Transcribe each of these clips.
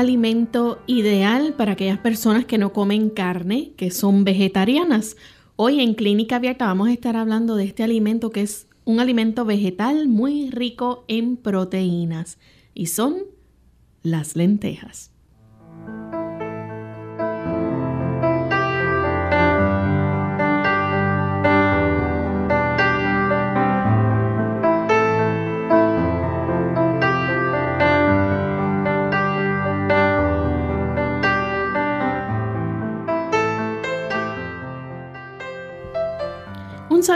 Alimento ideal para aquellas personas que no comen carne, que son vegetarianas. Hoy en Clínica Abierta vamos a estar hablando de este alimento que es un alimento vegetal muy rico en proteínas y son las lentejas.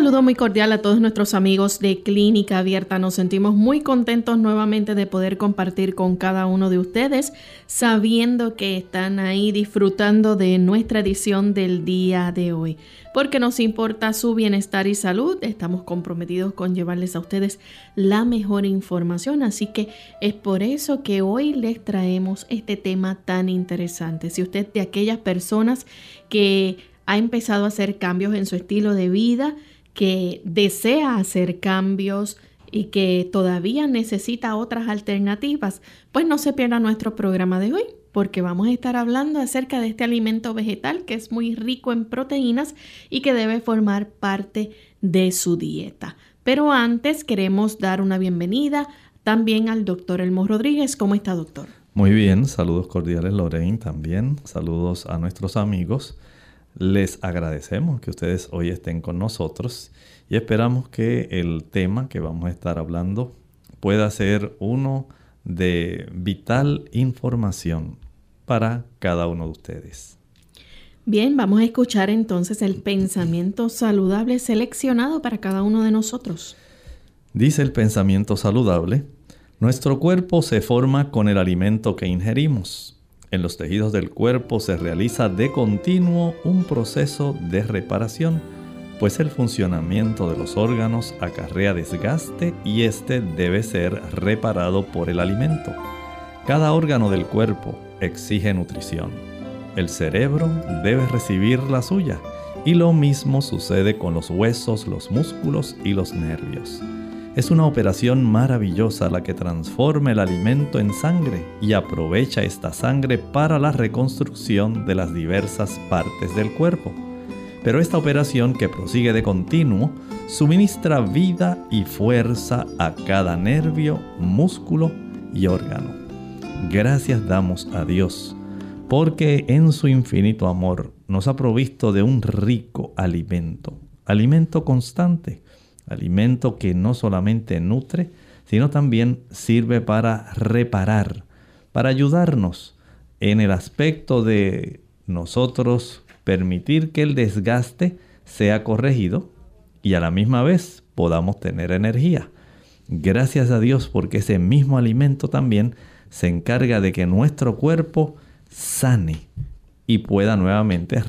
Saludo muy cordial a todos nuestros amigos de Clínica Abierta. Nos sentimos muy contentos nuevamente de poder compartir con cada uno de ustedes, sabiendo que están ahí disfrutando de nuestra edición del día de hoy. Porque nos importa su bienestar y salud, estamos comprometidos con llevarles a ustedes la mejor información. Así que es por eso que hoy les traemos este tema tan interesante. Si usted de aquellas personas que ha empezado a hacer cambios en su estilo de vida, que desea hacer cambios y que todavía necesita otras alternativas, pues no se pierda nuestro programa de hoy, porque vamos a estar hablando acerca de este alimento vegetal que es muy rico en proteínas y que debe formar parte de su dieta. Pero antes queremos dar una bienvenida también al doctor Elmo Rodríguez. ¿Cómo está, doctor? Muy bien, saludos cordiales Lorraine también, saludos a nuestros amigos. Les agradecemos que ustedes hoy estén con nosotros y esperamos que el tema que vamos a estar hablando pueda ser uno de vital información para cada uno de ustedes. Bien, vamos a escuchar entonces el pensamiento saludable seleccionado para cada uno de nosotros. Dice el pensamiento saludable, nuestro cuerpo se forma con el alimento que ingerimos. En los tejidos del cuerpo se realiza de continuo un proceso de reparación, pues el funcionamiento de los órganos acarrea desgaste y este debe ser reparado por el alimento. Cada órgano del cuerpo exige nutrición. El cerebro debe recibir la suya y lo mismo sucede con los huesos, los músculos y los nervios. Es una operación maravillosa la que transforma el alimento en sangre y aprovecha esta sangre para la reconstrucción de las diversas partes del cuerpo. Pero esta operación que prosigue de continuo suministra vida y fuerza a cada nervio, músculo y órgano. Gracias damos a Dios porque en su infinito amor nos ha provisto de un rico alimento, alimento constante alimento que no solamente nutre, sino también sirve para reparar, para ayudarnos en el aspecto de nosotros permitir que el desgaste sea corregido y a la misma vez podamos tener energía. Gracias a Dios porque ese mismo alimento también se encarga de que nuestro cuerpo sane y pueda nuevamente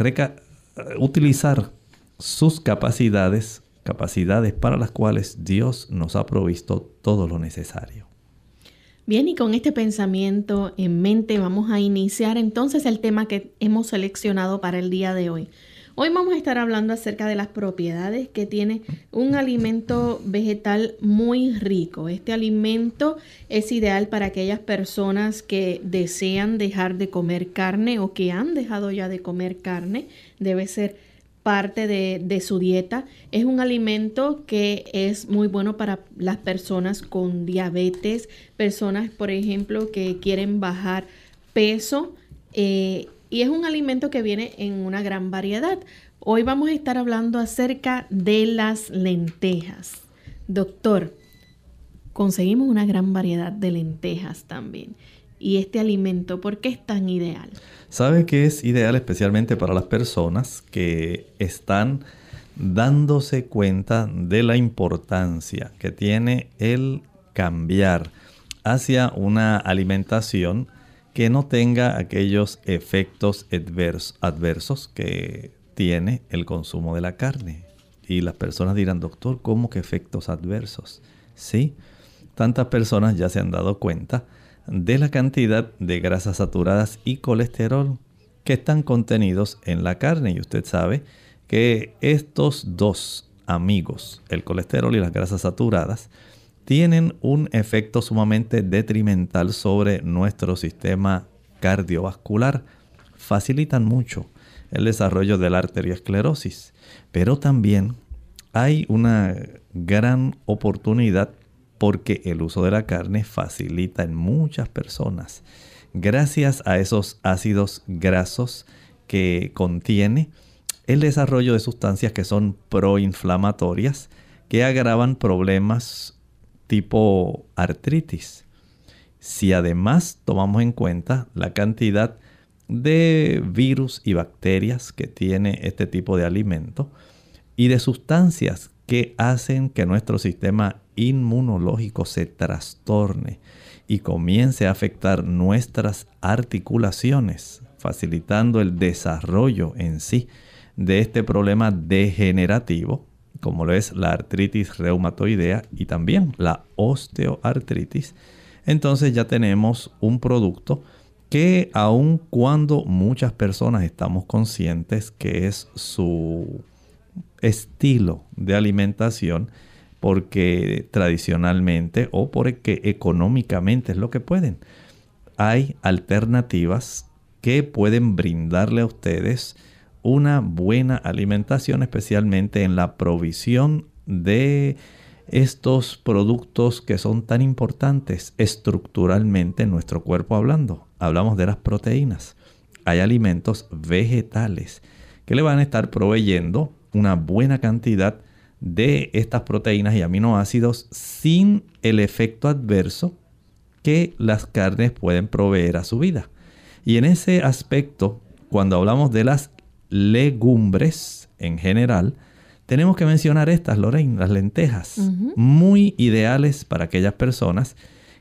utilizar sus capacidades capacidades para las cuales Dios nos ha provisto todo lo necesario. Bien, y con este pensamiento en mente vamos a iniciar entonces el tema que hemos seleccionado para el día de hoy. Hoy vamos a estar hablando acerca de las propiedades que tiene un alimento vegetal muy rico. Este alimento es ideal para aquellas personas que desean dejar de comer carne o que han dejado ya de comer carne. Debe ser parte de, de, su dieta. Es un alimento que es muy bueno para las personas con diabetes, personas, por ejemplo, que quieren bajar peso. Eh, y es un alimento que viene en una gran variedad. Hoy vamos a estar hablando acerca de las lentejas. Doctor, conseguimos una gran variedad de lentejas también. ¿Y este alimento por qué es tan ideal? Sabe que es ideal especialmente para las personas que están dándose cuenta de la importancia que tiene el cambiar hacia una alimentación que no tenga aquellos efectos adversos que tiene el consumo de la carne. Y las personas dirán, doctor, ¿cómo que efectos adversos? Sí, tantas personas ya se han dado cuenta de la cantidad de grasas saturadas y colesterol que están contenidos en la carne. Y usted sabe que estos dos amigos, el colesterol y las grasas saturadas, tienen un efecto sumamente detrimental sobre nuestro sistema cardiovascular. Facilitan mucho el desarrollo de la arteriosclerosis, pero también hay una gran oportunidad porque el uso de la carne facilita en muchas personas, gracias a esos ácidos grasos que contiene, el desarrollo de sustancias que son proinflamatorias que agravan problemas tipo artritis. Si además tomamos en cuenta la cantidad de virus y bacterias que tiene este tipo de alimento y de sustancias que hacen que nuestro sistema inmunológico se trastorne y comience a afectar nuestras articulaciones, facilitando el desarrollo en sí de este problema degenerativo, como lo es la artritis reumatoidea y también la osteoartritis, entonces ya tenemos un producto que aun cuando muchas personas estamos conscientes que es su estilo de alimentación, porque tradicionalmente o porque económicamente es lo que pueden. Hay alternativas que pueden brindarle a ustedes una buena alimentación, especialmente en la provisión de estos productos que son tan importantes estructuralmente en nuestro cuerpo hablando. Hablamos de las proteínas. Hay alimentos vegetales que le van a estar proveyendo una buena cantidad de estas proteínas y aminoácidos sin el efecto adverso que las carnes pueden proveer a su vida. Y en ese aspecto, cuando hablamos de las legumbres en general, tenemos que mencionar estas, Lorraine, las lentejas, muy ideales para aquellas personas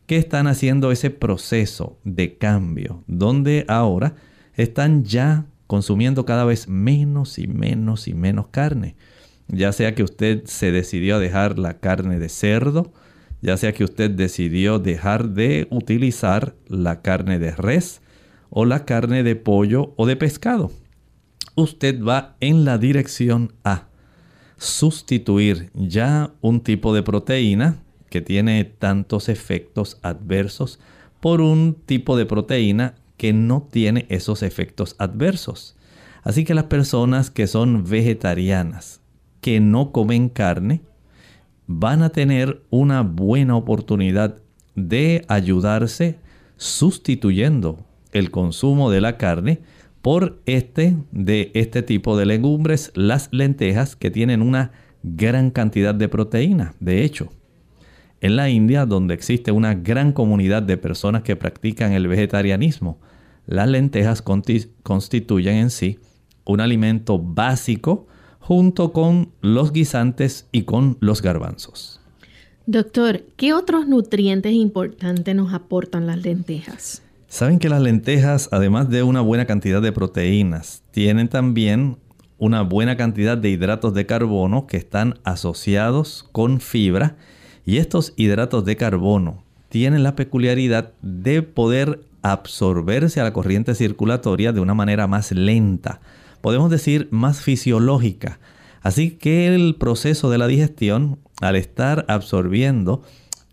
que están haciendo ese proceso de cambio, donde ahora están ya consumiendo cada vez menos y menos y menos carne. Ya sea que usted se decidió a dejar la carne de cerdo, ya sea que usted decidió dejar de utilizar la carne de res o la carne de pollo o de pescado. Usted va en la dirección a sustituir ya un tipo de proteína que tiene tantos efectos adversos por un tipo de proteína que no tiene esos efectos adversos. Así que las personas que son vegetarianas, que no comen carne van a tener una buena oportunidad de ayudarse sustituyendo el consumo de la carne por este de este tipo de legumbres, las lentejas que tienen una gran cantidad de proteína. De hecho, en la India, donde existe una gran comunidad de personas que practican el vegetarianismo, las lentejas constituyen en sí un alimento básico junto con los guisantes y con los garbanzos. Doctor, ¿qué otros nutrientes importantes nos aportan las lentejas? Saben que las lentejas, además de una buena cantidad de proteínas, tienen también una buena cantidad de hidratos de carbono que están asociados con fibra y estos hidratos de carbono tienen la peculiaridad de poder absorberse a la corriente circulatoria de una manera más lenta podemos decir más fisiológica. Así que el proceso de la digestión, al estar absorbiendo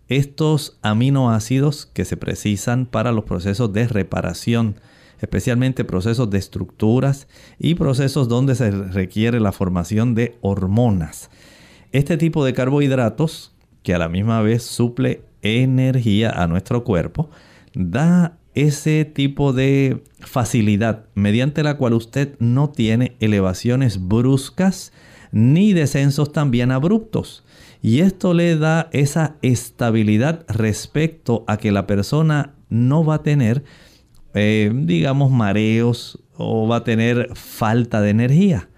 estos aminoácidos que se precisan para los procesos de reparación, especialmente procesos de estructuras y procesos donde se requiere la formación de hormonas. Este tipo de carbohidratos, que a la misma vez suple energía a nuestro cuerpo, da ese tipo de facilidad mediante la cual usted no tiene elevaciones bruscas ni descensos también abruptos. Y esto le da esa estabilidad respecto a que la persona no va a tener, eh, digamos, mareos o va a tener falta de energía.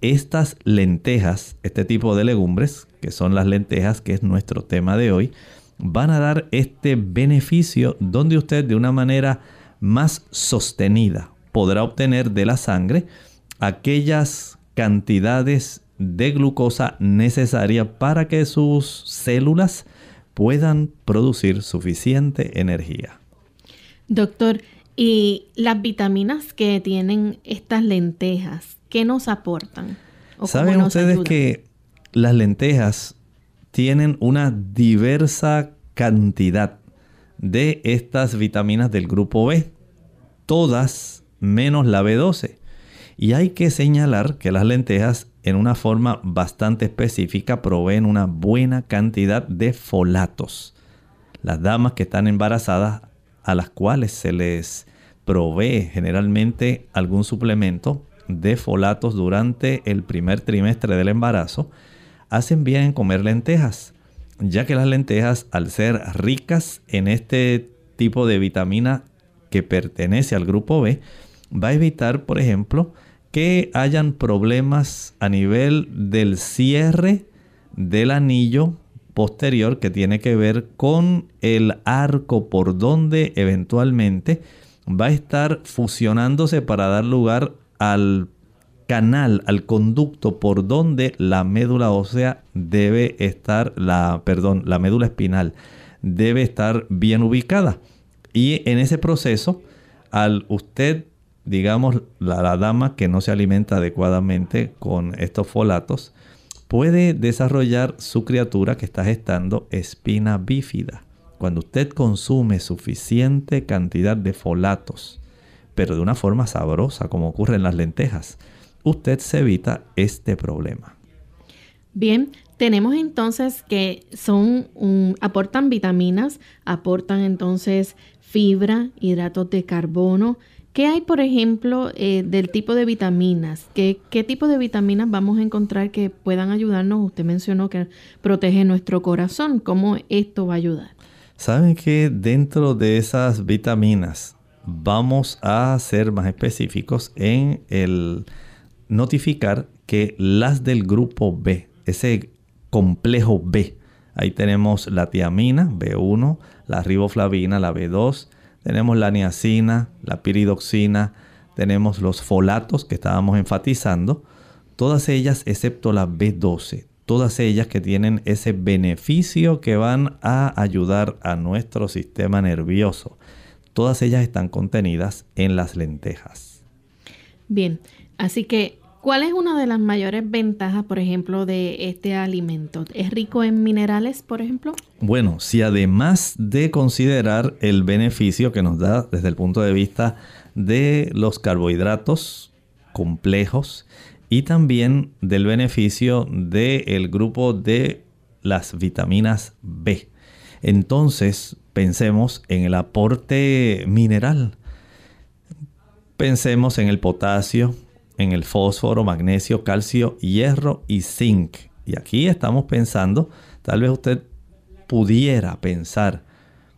Estas lentejas, este tipo de legumbres, que son las lentejas, que es nuestro tema de hoy, van a dar este beneficio donde usted de una manera más sostenida podrá obtener de la sangre aquellas cantidades de glucosa necesaria para que sus células puedan producir suficiente energía. Doctor, ¿y las vitaminas que tienen estas lentejas, qué nos aportan? ¿Saben ustedes que las lentejas tienen una diversa cantidad de estas vitaminas del grupo B, todas menos la B12. Y hay que señalar que las lentejas en una forma bastante específica proveen una buena cantidad de folatos. Las damas que están embarazadas a las cuales se les provee generalmente algún suplemento de folatos durante el primer trimestre del embarazo, hacen bien en comer lentejas, ya que las lentejas, al ser ricas en este tipo de vitamina que pertenece al grupo B, va a evitar, por ejemplo, que hayan problemas a nivel del cierre del anillo posterior que tiene que ver con el arco por donde eventualmente va a estar fusionándose para dar lugar al canal, al conducto por donde la médula ósea debe estar, la, perdón, la médula espinal debe estar bien ubicada. Y en ese proceso, al usted, digamos, la, la dama que no se alimenta adecuadamente con estos folatos, puede desarrollar su criatura que está gestando espina bífida. Cuando usted consume suficiente cantidad de folatos, pero de una forma sabrosa, como ocurre en las lentejas, usted se evita este problema. Bien, tenemos entonces que son aportan vitaminas, aportan entonces fibra, hidratos de carbono. ¿Qué hay, por ejemplo, eh, del tipo de vitaminas? ¿Qué, ¿Qué tipo de vitaminas vamos a encontrar que puedan ayudarnos? Usted mencionó que protege nuestro corazón. ¿Cómo esto va a ayudar? Saben que dentro de esas vitaminas vamos a ser más específicos en el notificar que las del grupo B, ese complejo B, ahí tenemos la tiamina B1, la riboflavina, la B2, tenemos la niacina, la piridoxina, tenemos los folatos que estábamos enfatizando, todas ellas excepto la B12, todas ellas que tienen ese beneficio que van a ayudar a nuestro sistema nervioso. Todas ellas están contenidas en las lentejas. Bien, Así que, ¿cuál es una de las mayores ventajas, por ejemplo, de este alimento? ¿Es rico en minerales, por ejemplo? Bueno, si además de considerar el beneficio que nos da desde el punto de vista de los carbohidratos complejos y también del beneficio del grupo de las vitaminas B. Entonces, pensemos en el aporte mineral. Pensemos en el potasio, en el fósforo, magnesio, calcio, hierro y zinc. Y aquí estamos pensando, tal vez usted pudiera pensar,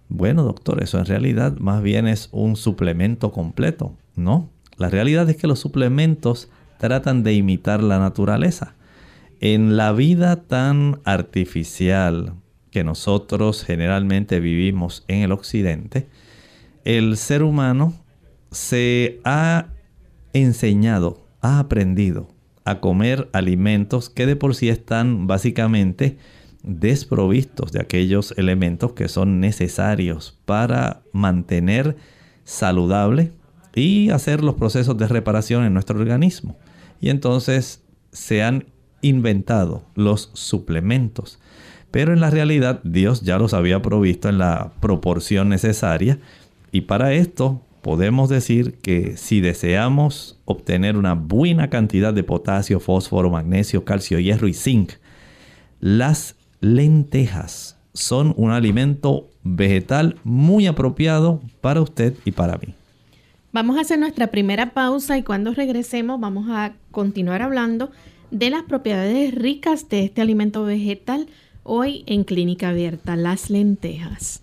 bueno doctor, eso en realidad más bien es un suplemento completo. No, la realidad es que los suplementos tratan de imitar la naturaleza. En la vida tan artificial que nosotros generalmente vivimos en el occidente, el ser humano se ha enseñado ha aprendido a comer alimentos que de por sí están básicamente desprovistos de aquellos elementos que son necesarios para mantener saludable y hacer los procesos de reparación en nuestro organismo. Y entonces se han inventado los suplementos. Pero en la realidad Dios ya los había provisto en la proporción necesaria. Y para esto podemos decir que si deseamos obtener una buena cantidad de potasio, fósforo, magnesio, calcio, hierro y zinc, las lentejas son un alimento vegetal muy apropiado para usted y para mí. Vamos a hacer nuestra primera pausa y cuando regresemos vamos a continuar hablando de las propiedades ricas de este alimento vegetal hoy en Clínica Abierta, las lentejas.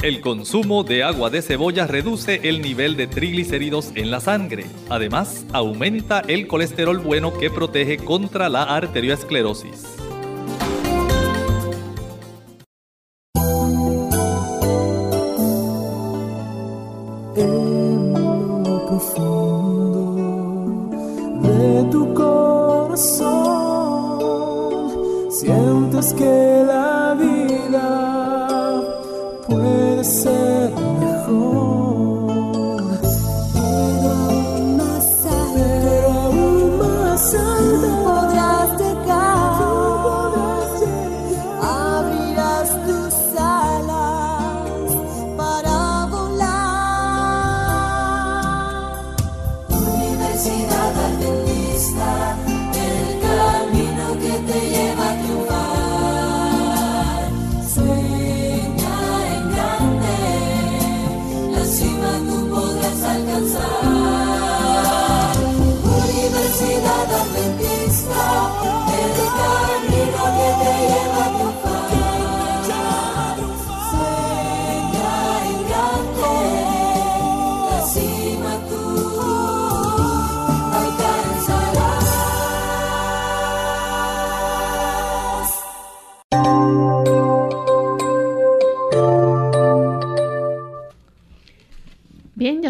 El consumo de agua de cebolla reduce el nivel de triglicéridos en la sangre. Además, aumenta el colesterol bueno que protege contra la arteriosclerosis. de tu corazón sientes que la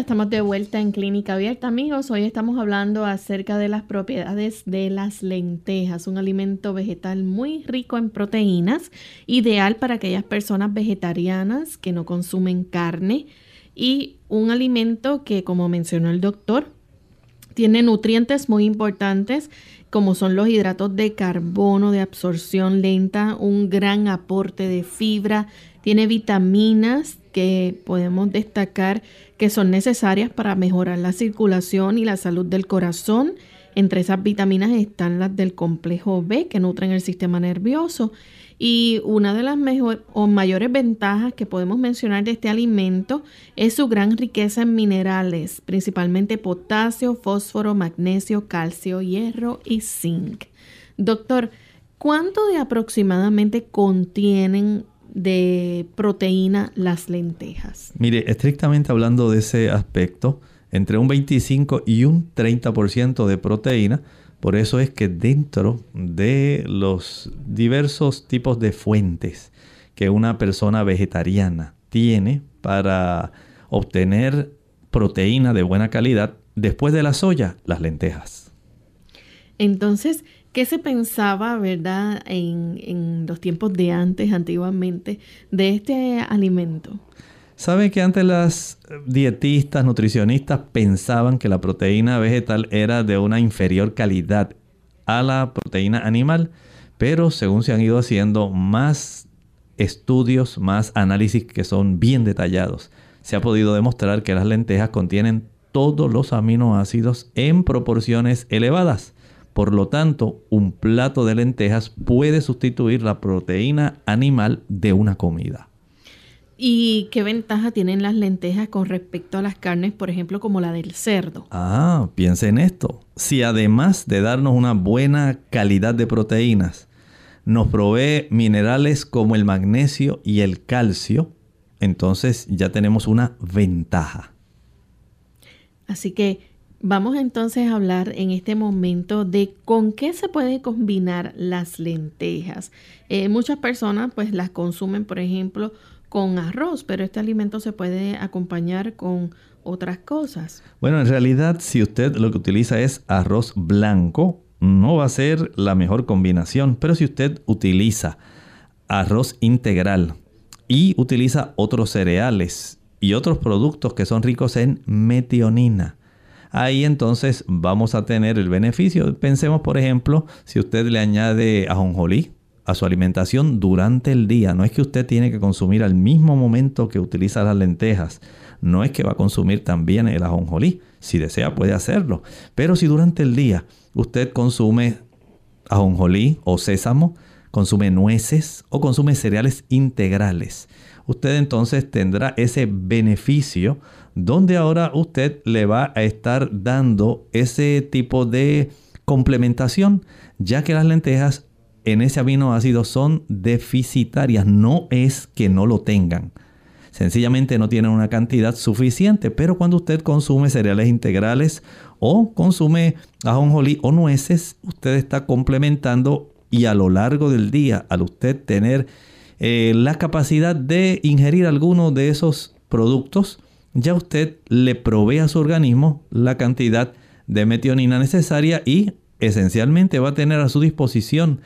estamos de vuelta en Clínica Abierta, amigos. Hoy estamos hablando acerca de las propiedades de las lentejas, un alimento vegetal muy rico en proteínas, ideal para aquellas personas vegetarianas que no consumen carne y un alimento que, como mencionó el doctor, tiene nutrientes muy importantes como son los hidratos de carbono de absorción lenta, un gran aporte de fibra, tiene vitaminas que podemos destacar que son necesarias para mejorar la circulación y la salud del corazón. Entre esas vitaminas están las del complejo B que nutren el sistema nervioso. Y una de las mejor, o mayores ventajas que podemos mencionar de este alimento es su gran riqueza en minerales, principalmente potasio, fósforo, magnesio, calcio, hierro y zinc. Doctor, ¿cuánto de aproximadamente contienen de proteína las lentejas? Mire, estrictamente hablando de ese aspecto, entre un 25 y un 30% de proteína, por eso es que dentro de los diversos tipos de fuentes que una persona vegetariana tiene para obtener proteína de buena calidad, después de la soya, las lentejas. Entonces, ¿qué se pensaba, verdad, en, en los tiempos de antes, antiguamente, de este alimento? ¿Sabe que antes las dietistas, nutricionistas pensaban que la proteína vegetal era de una inferior calidad a la proteína animal? Pero según se han ido haciendo más estudios, más análisis que son bien detallados, se ha podido demostrar que las lentejas contienen todos los aminoácidos en proporciones elevadas. Por lo tanto, un plato de lentejas puede sustituir la proteína animal de una comida. ¿Y qué ventaja tienen las lentejas con respecto a las carnes, por ejemplo, como la del cerdo? Ah, piense en esto. Si además de darnos una buena calidad de proteínas, nos provee minerales como el magnesio y el calcio, entonces ya tenemos una ventaja. Así que vamos entonces a hablar en este momento de con qué se puede combinar las lentejas. Eh, muchas personas pues las consumen, por ejemplo, con arroz, pero este alimento se puede acompañar con otras cosas. Bueno, en realidad si usted lo que utiliza es arroz blanco, no va a ser la mejor combinación, pero si usted utiliza arroz integral y utiliza otros cereales y otros productos que son ricos en metionina, ahí entonces vamos a tener el beneficio. Pensemos, por ejemplo, si usted le añade ajonjolí a su alimentación durante el día. No es que usted tiene que consumir al mismo momento que utiliza las lentejas. No es que va a consumir también el ajonjolí. Si desea puede hacerlo. Pero si durante el día usted consume ajonjolí o sésamo, consume nueces o consume cereales integrales, usted entonces tendrá ese beneficio donde ahora usted le va a estar dando ese tipo de complementación, ya que las lentejas en ese aminoácido son deficitarias. No es que no lo tengan. Sencillamente no tienen una cantidad suficiente. Pero cuando usted consume cereales integrales o consume ajonjolí o nueces, usted está complementando y a lo largo del día, al usted tener eh, la capacidad de ingerir alguno de esos productos, ya usted le provee a su organismo la cantidad de metionina necesaria y esencialmente va a tener a su disposición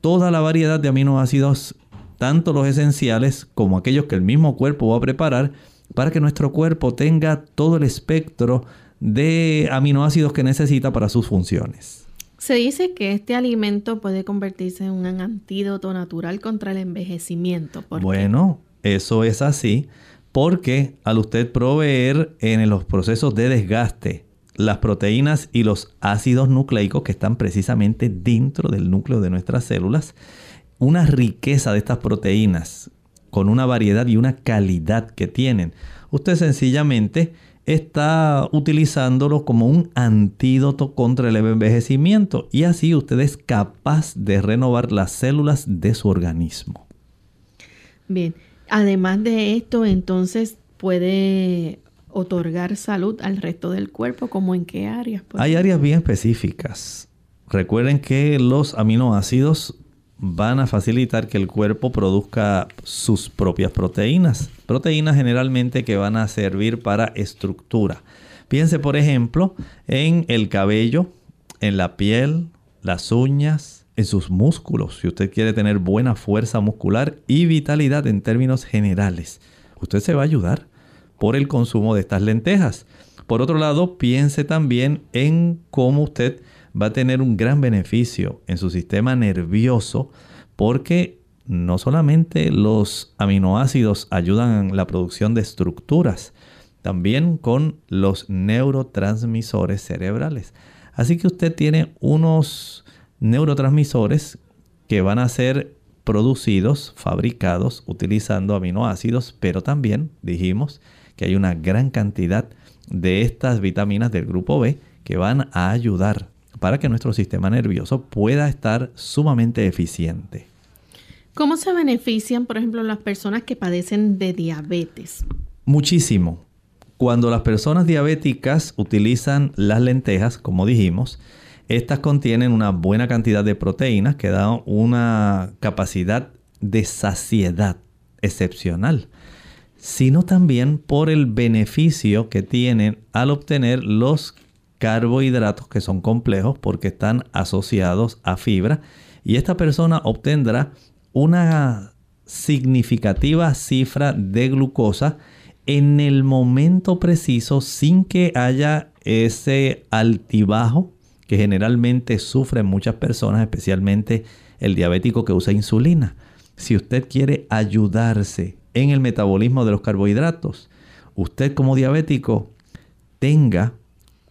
toda la variedad de aminoácidos, tanto los esenciales como aquellos que el mismo cuerpo va a preparar, para que nuestro cuerpo tenga todo el espectro de aminoácidos que necesita para sus funciones. Se dice que este alimento puede convertirse en un antídoto natural contra el envejecimiento. bueno, eso es así porque al usted proveer en los procesos de desgaste las proteínas y los ácidos nucleicos que están precisamente dentro del núcleo de nuestras células, una riqueza de estas proteínas con una variedad y una calidad que tienen. Usted sencillamente está utilizándolo como un antídoto contra el envejecimiento y así usted es capaz de renovar las células de su organismo. Bien, además de esto, entonces puede otorgar salud al resto del cuerpo, como en qué áreas? Hay áreas bien específicas. Recuerden que los aminoácidos van a facilitar que el cuerpo produzca sus propias proteínas. Proteínas generalmente que van a servir para estructura. Piense por ejemplo en el cabello, en la piel, las uñas, en sus músculos. Si usted quiere tener buena fuerza muscular y vitalidad en términos generales, usted se va a ayudar por el consumo de estas lentejas. Por otro lado, piense también en cómo usted va a tener un gran beneficio en su sistema nervioso porque no solamente los aminoácidos ayudan en la producción de estructuras, también con los neurotransmisores cerebrales. Así que usted tiene unos neurotransmisores que van a ser producidos, fabricados utilizando aminoácidos, pero también dijimos que hay una gran cantidad de estas vitaminas del grupo B que van a ayudar para que nuestro sistema nervioso pueda estar sumamente eficiente. ¿Cómo se benefician, por ejemplo, las personas que padecen de diabetes? Muchísimo. Cuando las personas diabéticas utilizan las lentejas, como dijimos, estas contienen una buena cantidad de proteínas que dan una capacidad de saciedad excepcional sino también por el beneficio que tienen al obtener los carbohidratos que son complejos porque están asociados a fibra y esta persona obtendrá una significativa cifra de glucosa en el momento preciso sin que haya ese altibajo que generalmente sufren muchas personas, especialmente el diabético que usa insulina. Si usted quiere ayudarse en el metabolismo de los carbohidratos. Usted como diabético tenga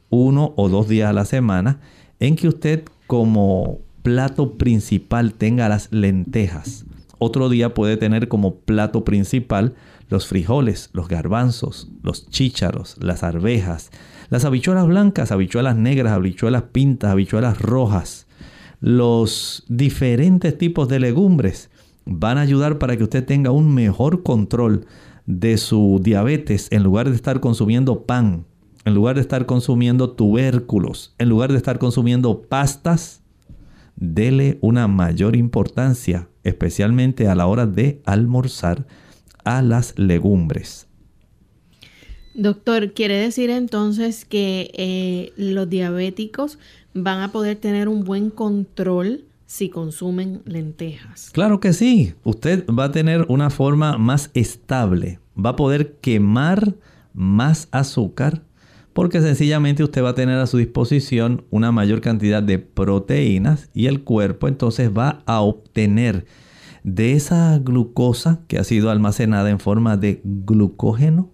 uno o dos días a la semana en que usted como plato principal tenga las lentejas. Otro día puede tener como plato principal los frijoles, los garbanzos, los chícharos, las arvejas, las habichuelas blancas, habichuelas negras, habichuelas pintas, habichuelas rojas, los diferentes tipos de legumbres van a ayudar para que usted tenga un mejor control de su diabetes en lugar de estar consumiendo pan en lugar de estar consumiendo tubérculos, en lugar de estar consumiendo pastas, dele una mayor importancia, especialmente a la hora de almorzar, a las legumbres. Doctor, ¿quiere decir entonces que eh, los diabéticos van a poder tener un buen control si consumen lentejas? Claro que sí. Usted va a tener una forma más estable. Va a poder quemar más azúcar porque sencillamente usted va a tener a su disposición una mayor cantidad de proteínas y el cuerpo entonces va a obtener de esa glucosa que ha sido almacenada en forma de glucógeno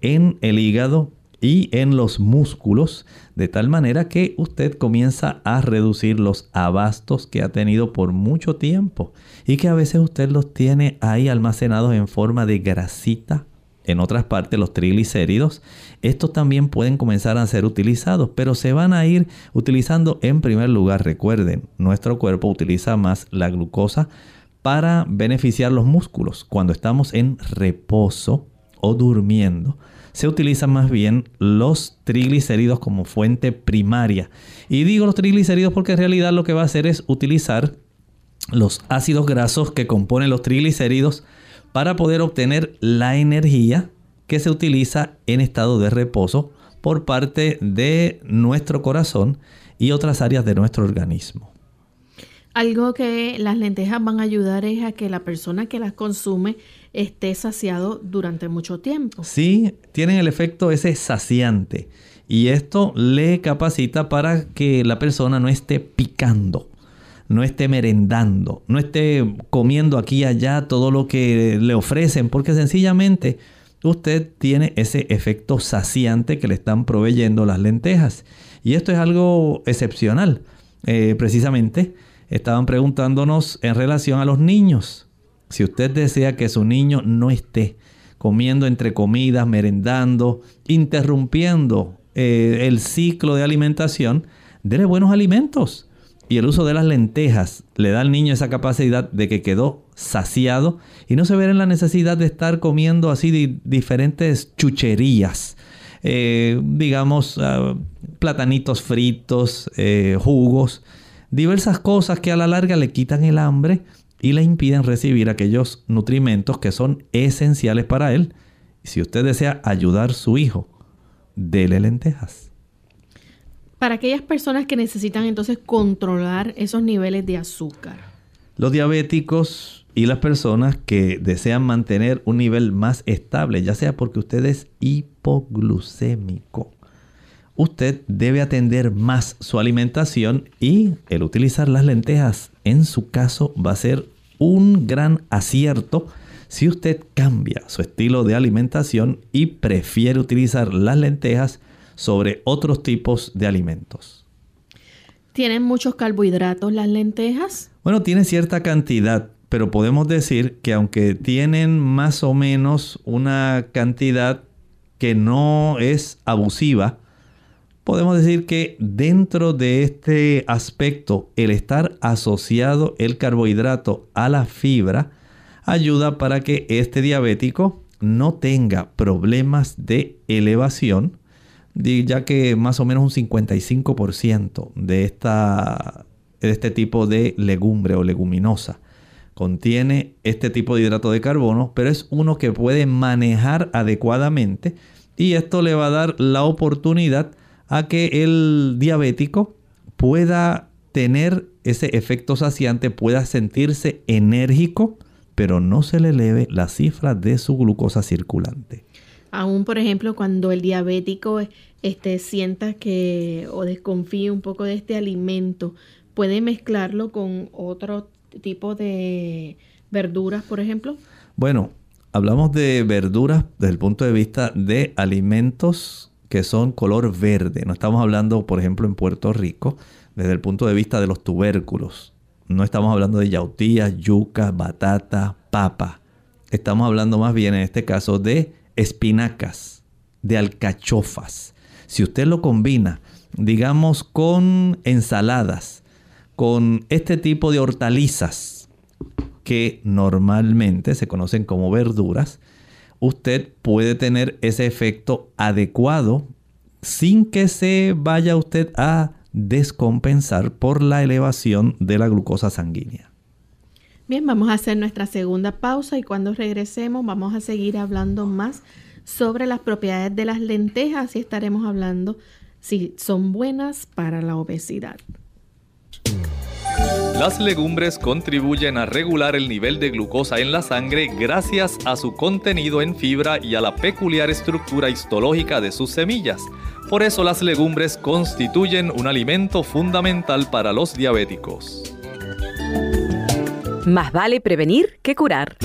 en el hígado y en los músculos, de tal manera que usted comienza a reducir los abastos que ha tenido por mucho tiempo y que a veces usted los tiene ahí almacenados en forma de grasita en otras partes los triglicéridos, estos también pueden comenzar a ser utilizados, pero se van a ir utilizando en primer lugar, recuerden, nuestro cuerpo utiliza más la glucosa para beneficiar los músculos. Cuando estamos en reposo o durmiendo, se utilizan más bien los triglicéridos como fuente primaria. Y digo los triglicéridos porque en realidad lo que va a hacer es utilizar los ácidos grasos que componen los triglicéridos para poder obtener la energía que se utiliza en estado de reposo por parte de nuestro corazón y otras áreas de nuestro organismo. Algo que las lentejas van a ayudar es a que la persona que las consume esté saciado durante mucho tiempo. Sí, tienen el efecto ese saciante y esto le capacita para que la persona no esté picando no esté merendando, no esté comiendo aquí y allá todo lo que le ofrecen, porque sencillamente usted tiene ese efecto saciante que le están proveyendo las lentejas. Y esto es algo excepcional. Eh, precisamente estaban preguntándonos en relación a los niños. Si usted desea que su niño no esté comiendo entre comidas, merendando, interrumpiendo eh, el ciclo de alimentación, dele buenos alimentos y el uso de las lentejas le da al niño esa capacidad de que quedó saciado y no se ve en la necesidad de estar comiendo así diferentes chucherías. Eh, digamos, ah, platanitos fritos, eh, jugos, diversas cosas que a la larga le quitan el hambre y le impiden recibir aquellos nutrimentos que son esenciales para él. Si usted desea ayudar a su hijo, dele lentejas. Para aquellas personas que necesitan entonces controlar esos niveles de azúcar. Los diabéticos y las personas que desean mantener un nivel más estable, ya sea porque usted es hipoglucémico, usted debe atender más su alimentación y el utilizar las lentejas en su caso va a ser un gran acierto si usted cambia su estilo de alimentación y prefiere utilizar las lentejas sobre otros tipos de alimentos. ¿Tienen muchos carbohidratos las lentejas? Bueno, tiene cierta cantidad, pero podemos decir que aunque tienen más o menos una cantidad que no es abusiva, podemos decir que dentro de este aspecto, el estar asociado el carbohidrato a la fibra ayuda para que este diabético no tenga problemas de elevación ya que más o menos un 55% de, esta, de este tipo de legumbre o leguminosa contiene este tipo de hidrato de carbono, pero es uno que puede manejar adecuadamente y esto le va a dar la oportunidad a que el diabético pueda tener ese efecto saciante, pueda sentirse enérgico, pero no se le eleve la cifra de su glucosa circulante. Aún, por ejemplo, cuando el diabético este, sienta que o desconfíe un poco de este alimento, puede mezclarlo con otro tipo de verduras, por ejemplo. Bueno, hablamos de verduras desde el punto de vista de alimentos que son color verde. No estamos hablando, por ejemplo, en Puerto Rico, desde el punto de vista de los tubérculos. No estamos hablando de yautías, yuca, batata, papa. Estamos hablando más bien en este caso de espinacas, de alcachofas. Si usted lo combina, digamos, con ensaladas, con este tipo de hortalizas que normalmente se conocen como verduras, usted puede tener ese efecto adecuado sin que se vaya usted a descompensar por la elevación de la glucosa sanguínea. Bien, vamos a hacer nuestra segunda pausa y cuando regresemos vamos a seguir hablando más sobre las propiedades de las lentejas y estaremos hablando si son buenas para la obesidad. Las legumbres contribuyen a regular el nivel de glucosa en la sangre gracias a su contenido en fibra y a la peculiar estructura histológica de sus semillas. Por eso las legumbres constituyen un alimento fundamental para los diabéticos. Más vale prevenir que curar.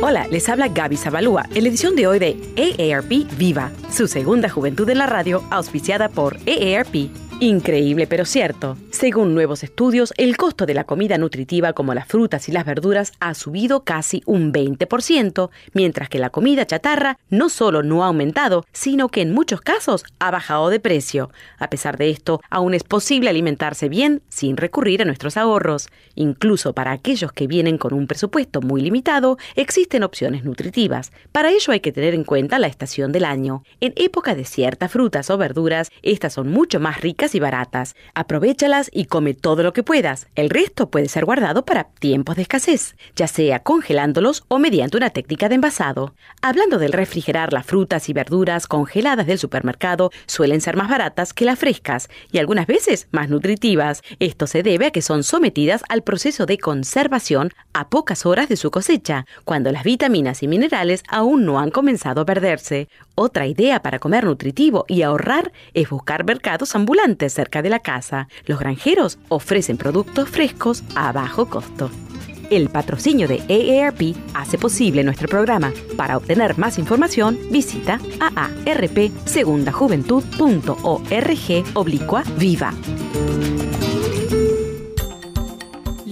Hola, les habla Gaby Zabalúa en la edición de hoy de AARP Viva, su segunda juventud en la radio, auspiciada por AARP Increíble pero cierto. Según nuevos estudios, el costo de la comida nutritiva como las frutas y las verduras ha subido casi un 20%, mientras que la comida chatarra no solo no ha aumentado, sino que en muchos casos ha bajado de precio. A pesar de esto, aún es posible alimentarse bien sin recurrir a nuestros ahorros. Incluso para aquellos que vienen con un presupuesto muy limitado, existen opciones nutritivas. Para ello hay que tener en cuenta la estación del año. En época de ciertas frutas o verduras, estas son mucho más ricas y baratas. Aprovechalas y come todo lo que puedas. El resto puede ser guardado para tiempos de escasez, ya sea congelándolos o mediante una técnica de envasado. Hablando del refrigerar las frutas y verduras congeladas del supermercado, suelen ser más baratas que las frescas y algunas veces más nutritivas. Esto se debe a que son sometidas al proceso de conservación a pocas horas de su cosecha, cuando las vitaminas y minerales aún no han comenzado a perderse. Otra idea para comer nutritivo y ahorrar es buscar mercados ambulantes cerca de la casa. Los granjeros ofrecen productos frescos a bajo costo. El patrocinio de AARP hace posible nuestro programa. Para obtener más información, visita aarpsegundajuventud.org oblicua viva.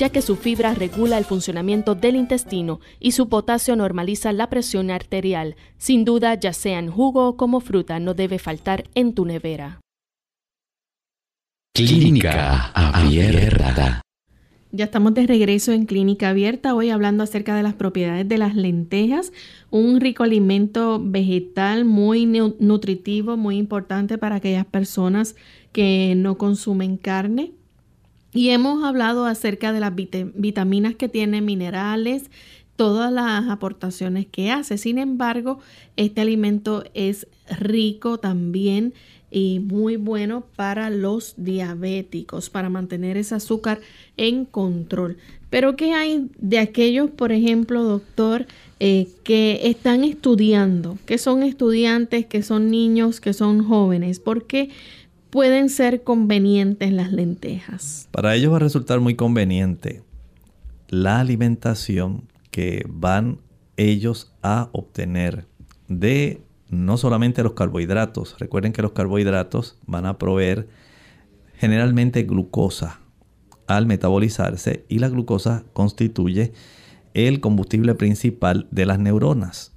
ya que su fibra regula el funcionamiento del intestino y su potasio normaliza la presión arterial. Sin duda, ya sea en jugo o como fruta, no debe faltar en tu nevera. Clínica Abierta. Ya estamos de regreso en Clínica Abierta, hoy hablando acerca de las propiedades de las lentejas, un rico alimento vegetal muy nu- nutritivo, muy importante para aquellas personas que no consumen carne. Y hemos hablado acerca de las vit- vitaminas que tiene, minerales, todas las aportaciones que hace. Sin embargo, este alimento es rico también y muy bueno para los diabéticos, para mantener ese azúcar en control. Pero ¿qué hay de aquellos, por ejemplo, doctor, eh, que están estudiando, que son estudiantes, que son niños, que son jóvenes? ¿Por qué pueden ser convenientes las lentejas? Para ellos va a resultar muy conveniente la alimentación que van ellos a obtener de no solamente los carbohidratos. Recuerden que los carbohidratos van a proveer generalmente glucosa al metabolizarse y la glucosa constituye el combustible principal de las neuronas.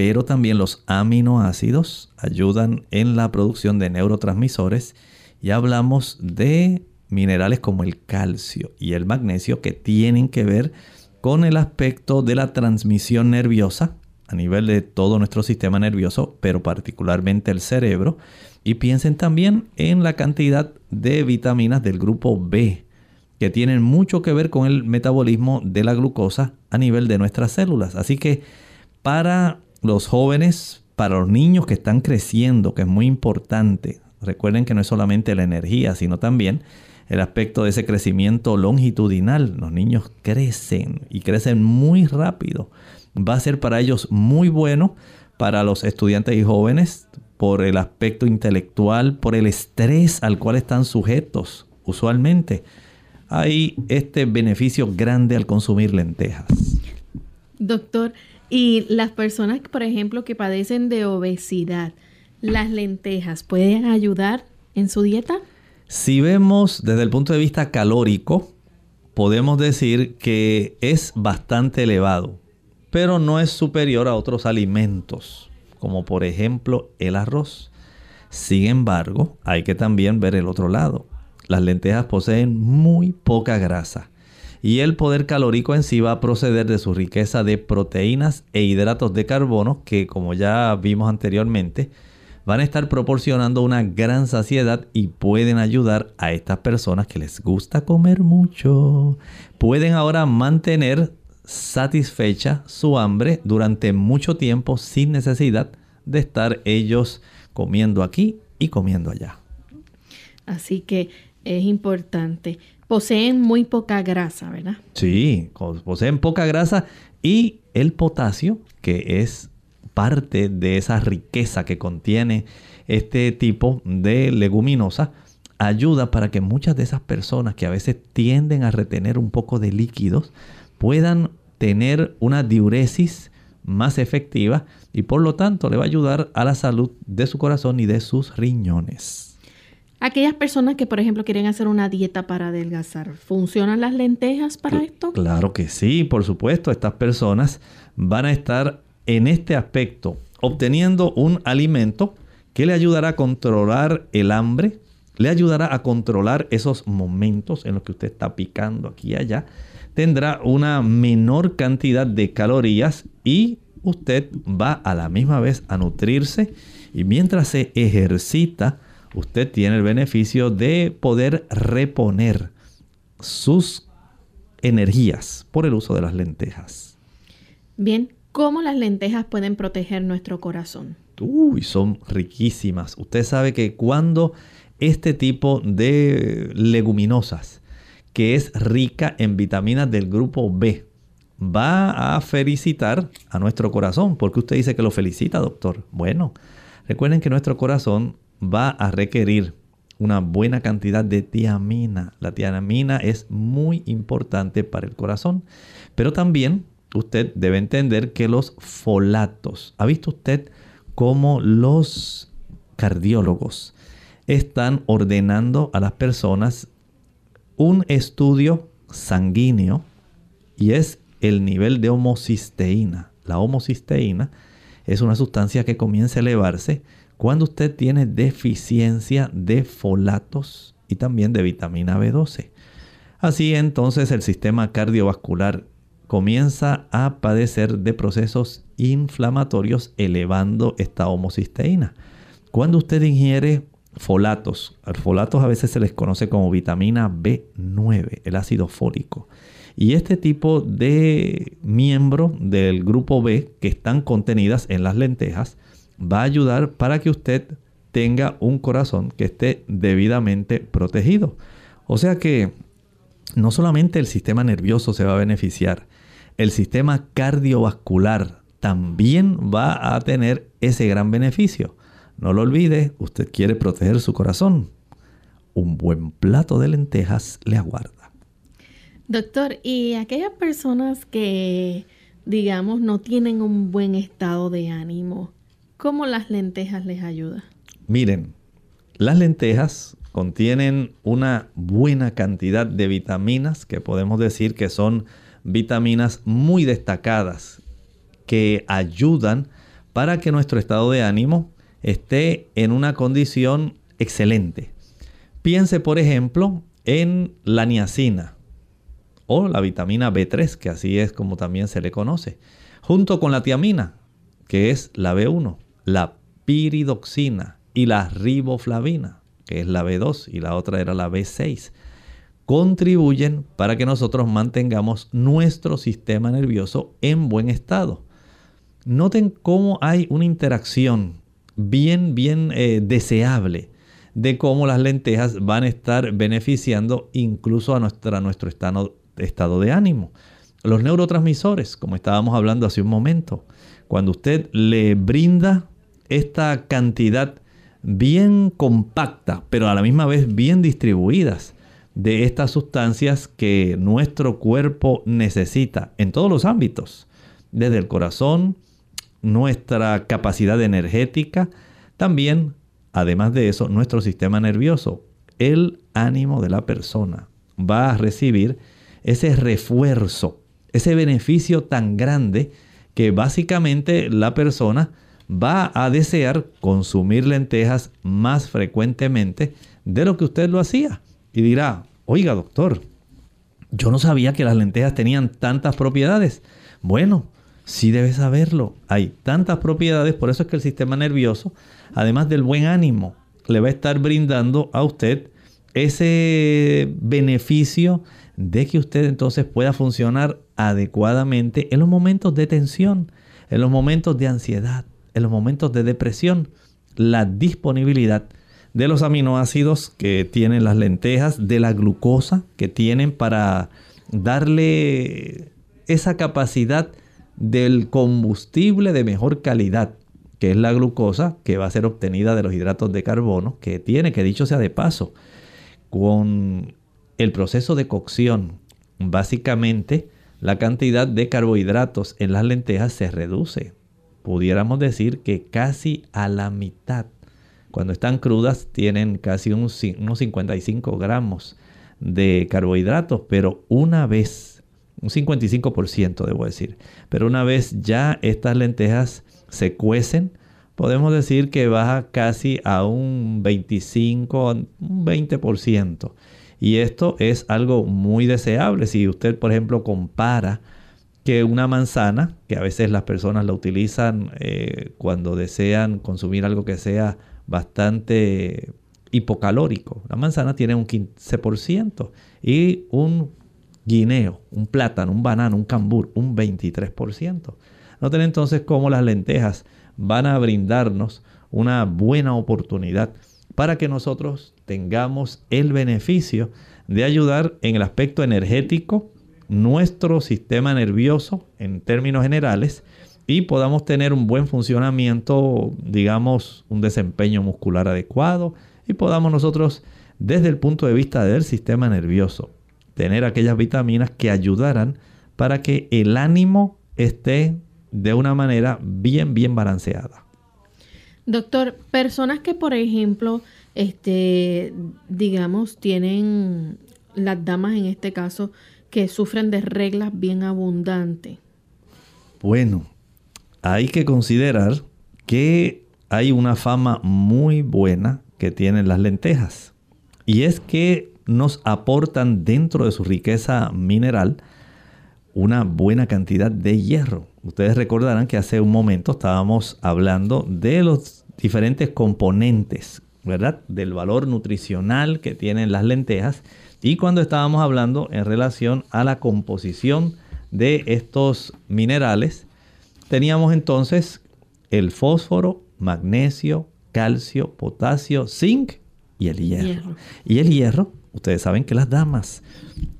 Pero también los aminoácidos ayudan en la producción de neurotransmisores y hablamos de minerales como el calcio y el magnesio que tienen que ver con el aspecto de la transmisión nerviosa a nivel de todo nuestro sistema nervioso, pero particularmente el cerebro. Y piensen también en la cantidad de vitaminas del grupo B, que tienen mucho que ver con el metabolismo de la glucosa a nivel de nuestras células. Así que para los jóvenes, para los niños que están creciendo, que es muy importante, recuerden que no es solamente la energía, sino también el aspecto de ese crecimiento longitudinal. Los niños crecen y crecen muy rápido. Va a ser para ellos muy bueno, para los estudiantes y jóvenes, por el aspecto intelectual, por el estrés al cual están sujetos usualmente. Hay este beneficio grande al consumir lentejas. Doctor, y las personas, por ejemplo, que padecen de obesidad, ¿las lentejas pueden ayudar en su dieta? Si vemos desde el punto de vista calórico, podemos decir que es bastante elevado, pero no es superior a otros alimentos, como por ejemplo el arroz. Sin embargo, hay que también ver el otro lado. Las lentejas poseen muy poca grasa y el poder calórico en sí va a proceder de su riqueza de proteínas e hidratos de carbono que como ya vimos anteriormente van a estar proporcionando una gran saciedad y pueden ayudar a estas personas que les gusta comer mucho. Pueden ahora mantener satisfecha su hambre durante mucho tiempo sin necesidad de estar ellos comiendo aquí y comiendo allá. Así que es importante. Poseen muy poca grasa, ¿verdad? Sí, poseen poca grasa y el potasio, que es parte de esa riqueza que contiene este tipo de leguminosa, ayuda para que muchas de esas personas que a veces tienden a retener un poco de líquidos puedan tener una diuresis más efectiva y por lo tanto le va a ayudar a la salud de su corazón y de sus riñones. Aquellas personas que, por ejemplo, quieren hacer una dieta para adelgazar, ¿funcionan las lentejas para esto? Claro que sí, por supuesto. Estas personas van a estar en este aspecto obteniendo un alimento que le ayudará a controlar el hambre, le ayudará a controlar esos momentos en los que usted está picando aquí y allá, tendrá una menor cantidad de calorías y usted va a la misma vez a nutrirse y mientras se ejercita, usted tiene el beneficio de poder reponer sus energías por el uso de las lentejas. Bien, ¿cómo las lentejas pueden proteger nuestro corazón? Uy, son riquísimas. Usted sabe que cuando este tipo de leguminosas, que es rica en vitaminas del grupo B, va a felicitar a nuestro corazón. porque usted dice que lo felicita, doctor? Bueno, recuerden que nuestro corazón va a requerir una buena cantidad de tiamina. La tiamina es muy importante para el corazón, pero también usted debe entender que los folatos, ¿ha visto usted cómo los cardiólogos están ordenando a las personas un estudio sanguíneo y es el nivel de homocisteína. La homocisteína es una sustancia que comienza a elevarse cuando usted tiene deficiencia de folatos y también de vitamina B12. Así entonces el sistema cardiovascular comienza a padecer de procesos inflamatorios elevando esta homocisteína. Cuando usted ingiere folatos, a folatos a veces se les conoce como vitamina B9, el ácido fólico. Y este tipo de miembro del grupo B que están contenidas en las lentejas va a ayudar para que usted tenga un corazón que esté debidamente protegido. O sea que no solamente el sistema nervioso se va a beneficiar, el sistema cardiovascular también va a tener ese gran beneficio. No lo olvide, usted quiere proteger su corazón. Un buen plato de lentejas le aguarda. Doctor, ¿y aquellas personas que, digamos, no tienen un buen estado de ánimo, cómo las lentejas les ayuda? Miren, las lentejas contienen una buena cantidad de vitaminas que podemos decir que son vitaminas muy destacadas que ayudan para que nuestro estado de ánimo esté en una condición excelente. Piense, por ejemplo, en la niacina o la vitamina B3, que así es como también se le conoce, junto con la tiamina, que es la B1, la piridoxina y la riboflavina, que es la B2 y la otra era la B6, contribuyen para que nosotros mantengamos nuestro sistema nervioso en buen estado. Noten cómo hay una interacción bien, bien eh, deseable de cómo las lentejas van a estar beneficiando incluso a nuestra, nuestro estado, estado de ánimo. Los neurotransmisores, como estábamos hablando hace un momento, cuando usted le brinda esta cantidad bien compacta, pero a la misma vez bien distribuidas de estas sustancias que nuestro cuerpo necesita en todos los ámbitos, desde el corazón, nuestra capacidad energética, también, además de eso, nuestro sistema nervioso, el ánimo de la persona. Va a recibir ese refuerzo, ese beneficio tan grande que básicamente la persona va a desear consumir lentejas más frecuentemente de lo que usted lo hacía. Y dirá, oiga doctor, yo no sabía que las lentejas tenían tantas propiedades. Bueno, sí debe saberlo. Hay tantas propiedades, por eso es que el sistema nervioso, además del buen ánimo, le va a estar brindando a usted ese beneficio de que usted entonces pueda funcionar adecuadamente en los momentos de tensión, en los momentos de ansiedad, en los momentos de depresión. La disponibilidad de los aminoácidos que tienen las lentejas, de la glucosa que tienen para darle esa capacidad del combustible de mejor calidad, que es la glucosa que va a ser obtenida de los hidratos de carbono, que tiene, que dicho sea de paso, con el proceso de cocción, básicamente la cantidad de carbohidratos en las lentejas se reduce. Pudiéramos decir que casi a la mitad. Cuando están crudas tienen casi unos 55 gramos de carbohidratos, pero una vez, un 55% debo decir, pero una vez ya estas lentejas se cuecen, podemos decir que baja casi a un 25, un 20%. Y esto es algo muy deseable. Si usted, por ejemplo, compara que una manzana, que a veces las personas la utilizan eh, cuando desean consumir algo que sea bastante hipocalórico. La manzana tiene un 15% y un guineo, un plátano, un banano, un cambur, un 23%. Noten entonces cómo las lentejas van a brindarnos una buena oportunidad para que nosotros tengamos el beneficio de ayudar en el aspecto energético nuestro sistema nervioso en términos generales y podamos tener un buen funcionamiento, digamos, un desempeño muscular adecuado y podamos nosotros, desde el punto de vista del sistema nervioso, tener aquellas vitaminas que ayudaran para que el ánimo esté de una manera bien, bien balanceada. Doctor, personas que por ejemplo, este, digamos, tienen las damas en este caso que sufren de reglas bien abundantes. Bueno, hay que considerar que hay una fama muy buena que tienen las lentejas. Y es que nos aportan dentro de su riqueza mineral una buena cantidad de hierro. Ustedes recordarán que hace un momento estábamos hablando de los diferentes componentes, ¿verdad? Del valor nutricional que tienen las lentejas y cuando estábamos hablando en relación a la composición de estos minerales, teníamos entonces el fósforo, magnesio, calcio, potasio, zinc y el hierro. Y el hierro, ustedes saben que las damas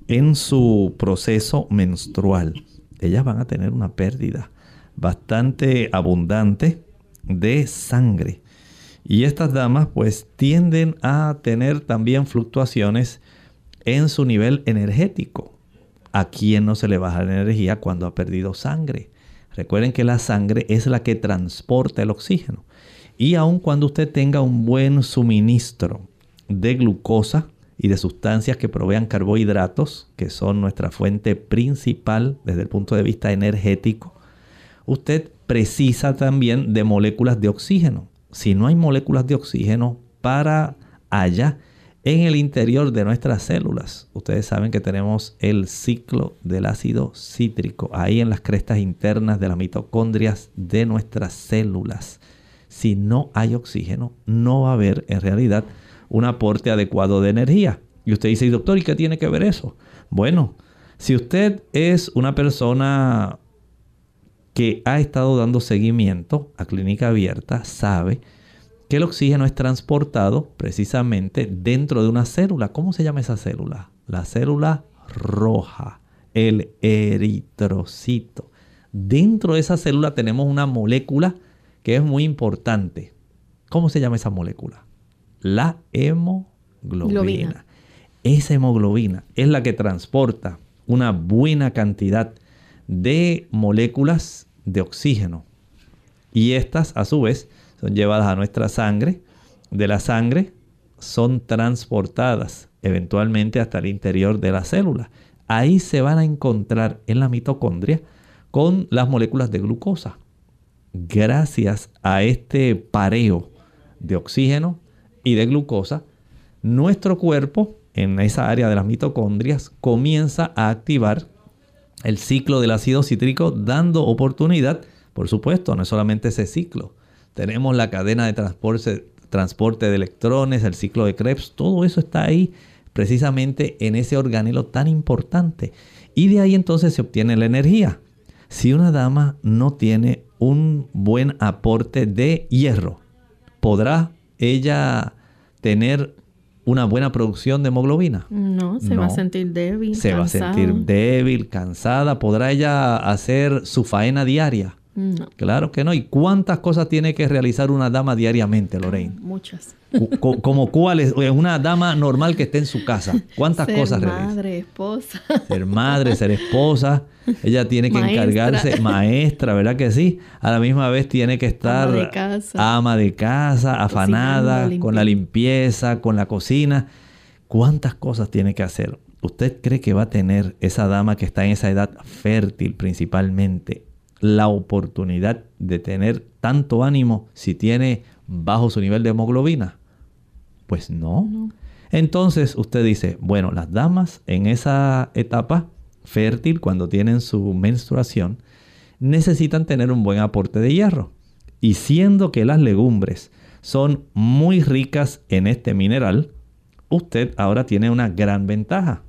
en su proceso menstrual, ellas van a tener una pérdida bastante abundante de sangre. Y estas damas pues tienden a tener también fluctuaciones en su nivel energético. ¿A quién no se le baja la energía cuando ha perdido sangre? Recuerden que la sangre es la que transporta el oxígeno. Y aun cuando usted tenga un buen suministro de glucosa y de sustancias que provean carbohidratos, que son nuestra fuente principal desde el punto de vista energético, usted precisa también de moléculas de oxígeno. Si no hay moléculas de oxígeno para allá, en el interior de nuestras células. Ustedes saben que tenemos el ciclo del ácido cítrico ahí en las crestas internas de las mitocondrias de nuestras células. Si no hay oxígeno, no va a haber en realidad un aporte adecuado de energía. Y usted dice, doctor, ¿y qué tiene que ver eso? Bueno, si usted es una persona que ha estado dando seguimiento a clínica abierta, sabe que el oxígeno es transportado precisamente dentro de una célula. ¿Cómo se llama esa célula? La célula roja, el eritrocito. Dentro de esa célula tenemos una molécula que es muy importante. ¿Cómo se llama esa molécula? La hemoglobina. Esa hemoglobina es la que transporta una buena cantidad de moléculas de oxígeno. Y estas, a su vez, son llevadas a nuestra sangre. De la sangre son transportadas eventualmente hasta el interior de la célula. ahí se van a encontrar en la mitocondria con las moléculas de glucosa. Gracias a este pareo de oxígeno y de glucosa, nuestro cuerpo en esa área de las mitocondrias comienza a activar el ciclo del ácido cítrico dando oportunidad, por supuesto, no es solamente ese ciclo. Tenemos la cadena de transporte, transporte de electrones, el ciclo de Krebs, todo eso está ahí precisamente en ese organelo tan importante. Y de ahí entonces se obtiene la energía. Si una dama no tiene un buen aporte de hierro, ¿podrá ella tener una buena producción de hemoglobina? No, se va a sentir débil. Se va a sentir débil, cansada. ¿Podrá ella hacer su faena diaria? No, Claro que no. ¿Y cuántas cosas tiene que realizar una dama diariamente, Lorraine? muchas. Co- ¿Como cuáles? Una dama normal que esté en su casa. ¿Cuántas Ser cosas realiza? madre, esposa. Ser madre, ser esposa. Ella tiene que Maestra. encargarse, maestra, ¿verdad que sí? A la misma vez tiene que estar Ama de casa. ama de casa, afanada, Cocinando, con la limpieza, con la cocina. ¿Cuántas cosas tiene que hacer? ¿Usted cree que va a tener esa dama que está en esa edad fértil principalmente la oportunidad de tener tanto ánimo si tiene bajo su nivel de hemoglobina? Pues no. Entonces usted dice, bueno, las damas en esa etapa fértil, cuando tienen su menstruación, necesitan tener un buen aporte de hierro. Y siendo que las legumbres son muy ricas en este mineral, usted ahora tiene una gran ventaja.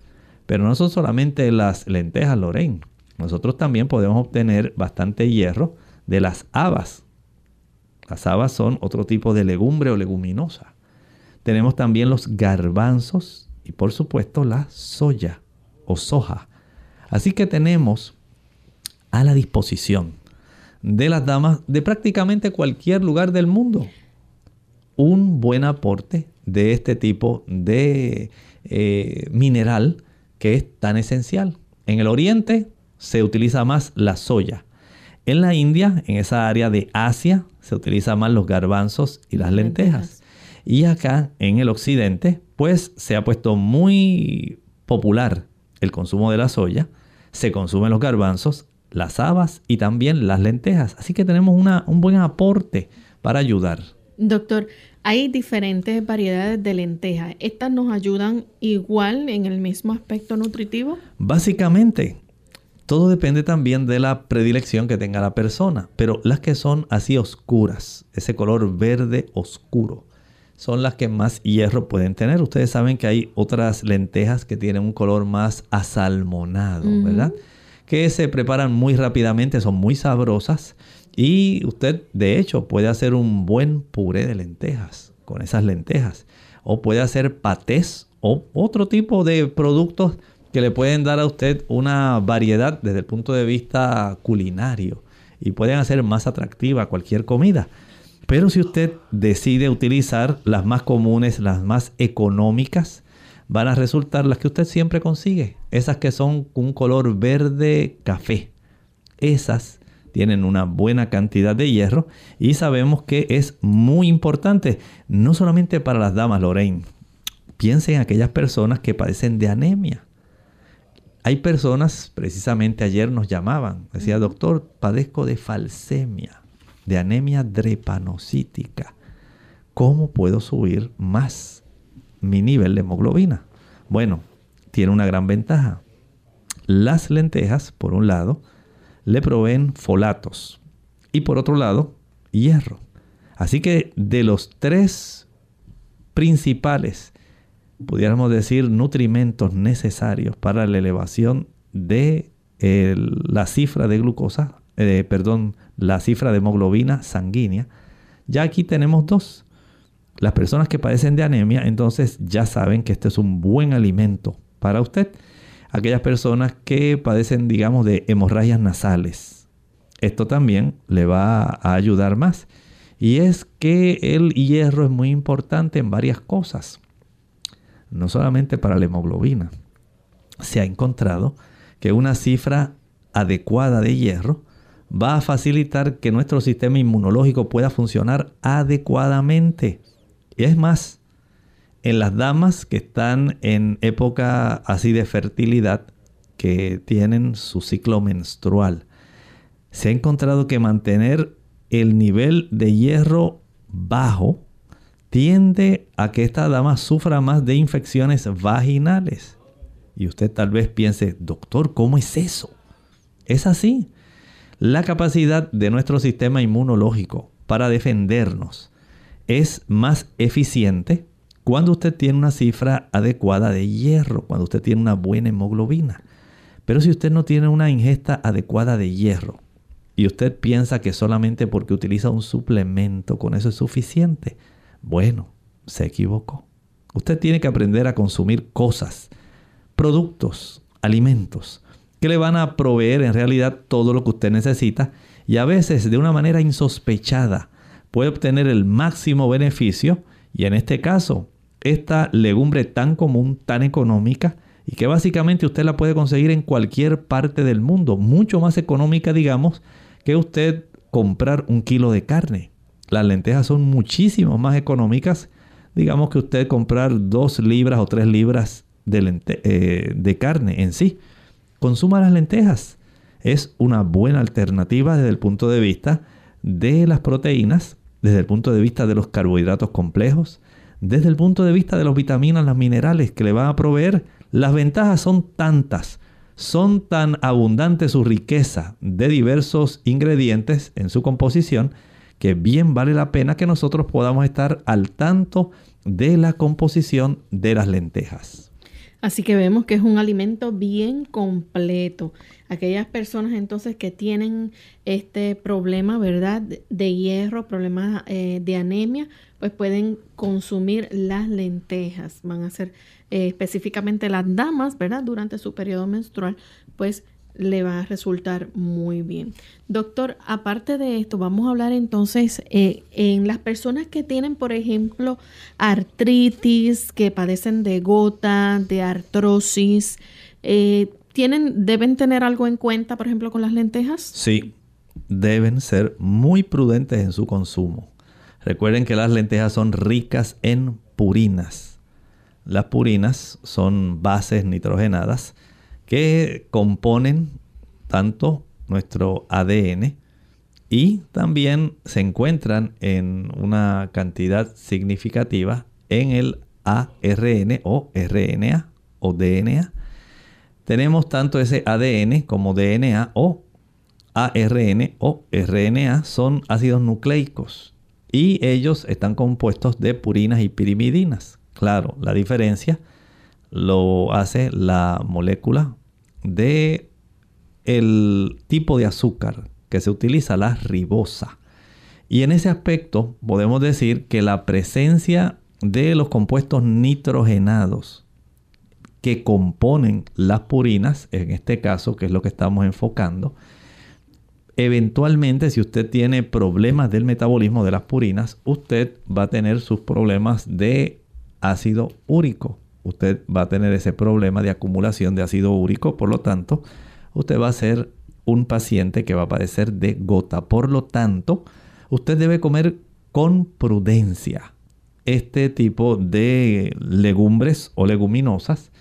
Pero no son solamente las lentejas, Lorraine. Nosotros también podemos obtener bastante hierro de las habas. Las habas son otro tipo de legumbre o leguminosa. Tenemos también los garbanzos y por supuesto la soya o soja. Así que tenemos a la disposición de las damas de prácticamente cualquier lugar del mundo un buen aporte de este tipo de eh, mineral que es tan esencial. En el oriente se utiliza más la soya. En la India, en esa área de Asia, se utiliza más los garbanzos y las lentejas. Y acá en el occidente, pues se ha puesto muy popular el consumo de la soya. Se consumen los garbanzos, las habas y también las lentejas. Así que tenemos una- un buen aporte para ayudar. Doctor, hay diferentes variedades de lentejas. ¿Estas nos ayudan igual en el mismo aspecto nutritivo? Básicamente, todo depende también de la predilección que tenga la persona, pero las que son así oscuras, ese color verde oscuro, son las que más hierro pueden tener. Ustedes saben que hay otras lentejas que tienen un color más asalmonado. ¿verdad? Que se preparan muy rápidamente, son muy sabrosas y usted de hecho puede hacer un buen puré de lentejas con esas lentejas o puede hacer patés o otro tipo de productos que le pueden dar a usted una variedad desde el punto de vista culinario y pueden hacer más atractiva cualquier comida. Pero si usted decide utilizar las más comunes, las más económicas, van a resultar las que usted siempre consigue. Esas que son un color verde café. Esas tienen una buena cantidad de hierro y sabemos que es muy importante, no solamente para las damas, Lorraine. Piensen en aquellas personas que padecen de anemia. Hay personas, precisamente ayer nos llamaban, decía, doctor, padezco de falsemia, de anemia drepanocítica. ¿Cómo puedo subir más mi nivel de hemoglobina? Bueno, tiene una gran ventaja. Las lentejas, por un lado, le proveen folatos y por otro lado, hierro. Así que de los tres principales, pudiéramos decir, nutrimentos necesarios para la elevación de la cifra de glucosa, eh, perdón, la cifra de hemoglobina sanguínea, ya aquí tenemos dos. Las personas que padecen de anemia, entonces ya saben que este es un buen alimento para usted. Aquellas personas que padecen, digamos, de hemorragias nasales. Esto también le va a ayudar más. Y es que el hierro es muy importante en varias cosas. No solamente para la hemoglobina. Se ha encontrado que una cifra adecuada de hierro va a facilitar que nuestro sistema inmunológico pueda funcionar adecuadamente. Y es más, en las damas que están en época así de fertilidad, que tienen su ciclo menstrual, se ha encontrado que mantener el nivel de hierro bajo tiende a que esta dama sufra más de infecciones vaginales. Y usted tal vez piense, doctor, ¿cómo es eso? Es así. La capacidad de nuestro sistema inmunológico para defendernos es más eficiente cuando usted tiene una cifra adecuada de hierro, cuando usted tiene una buena hemoglobina. Pero si usted no tiene una ingesta adecuada de hierro y usted piensa que solamente porque utiliza un suplemento con eso es suficiente, bueno, se equivocó. Usted tiene que aprender a consumir cosas, productos, alimentos, que le van a proveer en realidad todo lo que usted necesita y a veces de una manera insospechada puede obtener el máximo beneficio y en este caso esta legumbre tan común, tan económica y que básicamente usted la puede conseguir en cualquier parte del mundo, mucho más económica digamos que usted comprar un kilo de carne. Las lentejas son muchísimo más económicas, digamos que usted comprar dos libras o tres libras de, eh, de carne en sí. Consuma las lentejas. Es una buena alternativa desde el punto de vista de las proteínas, desde el punto de vista de los carbohidratos complejos, desde el punto de vista de las vitaminas, las minerales que le van a proveer. Las ventajas son tantas, son tan abundantes su riqueza de diversos ingredientes en su composición, que bien vale la pena que nosotros podamos estar al tanto de la composición de las lentejas. Así que vemos que es un alimento bien completo. Aquellas personas entonces que tienen este problema, ¿verdad? De hierro, problemas eh, de anemia, pues pueden consumir las lentejas. Van a ser eh, específicamente las damas, ¿verdad? Durante su periodo menstrual, pues le va a resultar muy bien. Doctor, aparte de esto, vamos a hablar entonces eh, en las personas que tienen, por ejemplo, artritis, que padecen de gota, de artrosis, eh, ¿tienen, ¿deben tener algo en cuenta, por ejemplo, con las lentejas? Sí, deben ser muy prudentes en su consumo. Recuerden que las lentejas son ricas en purinas. Las purinas son bases nitrogenadas que componen tanto nuestro ADN y también se encuentran en una cantidad significativa en el ARN o RNA o DNA. Tenemos tanto ese ADN como DNA o ARN o RNA son ácidos nucleicos y ellos están compuestos de purinas y pirimidinas. Claro, la diferencia lo hace la molécula de el tipo de azúcar que se utiliza, la ribosa. Y en ese aspecto podemos decir que la presencia de los compuestos nitrogenados que componen las purinas, en este caso, que es lo que estamos enfocando, eventualmente si usted tiene problemas del metabolismo de las purinas, usted va a tener sus problemas de ácido úrico usted va a tener ese problema de acumulación de ácido úrico, por lo tanto, usted va a ser un paciente que va a padecer de gota. Por lo tanto, usted debe comer con prudencia este tipo de legumbres o leguminosas,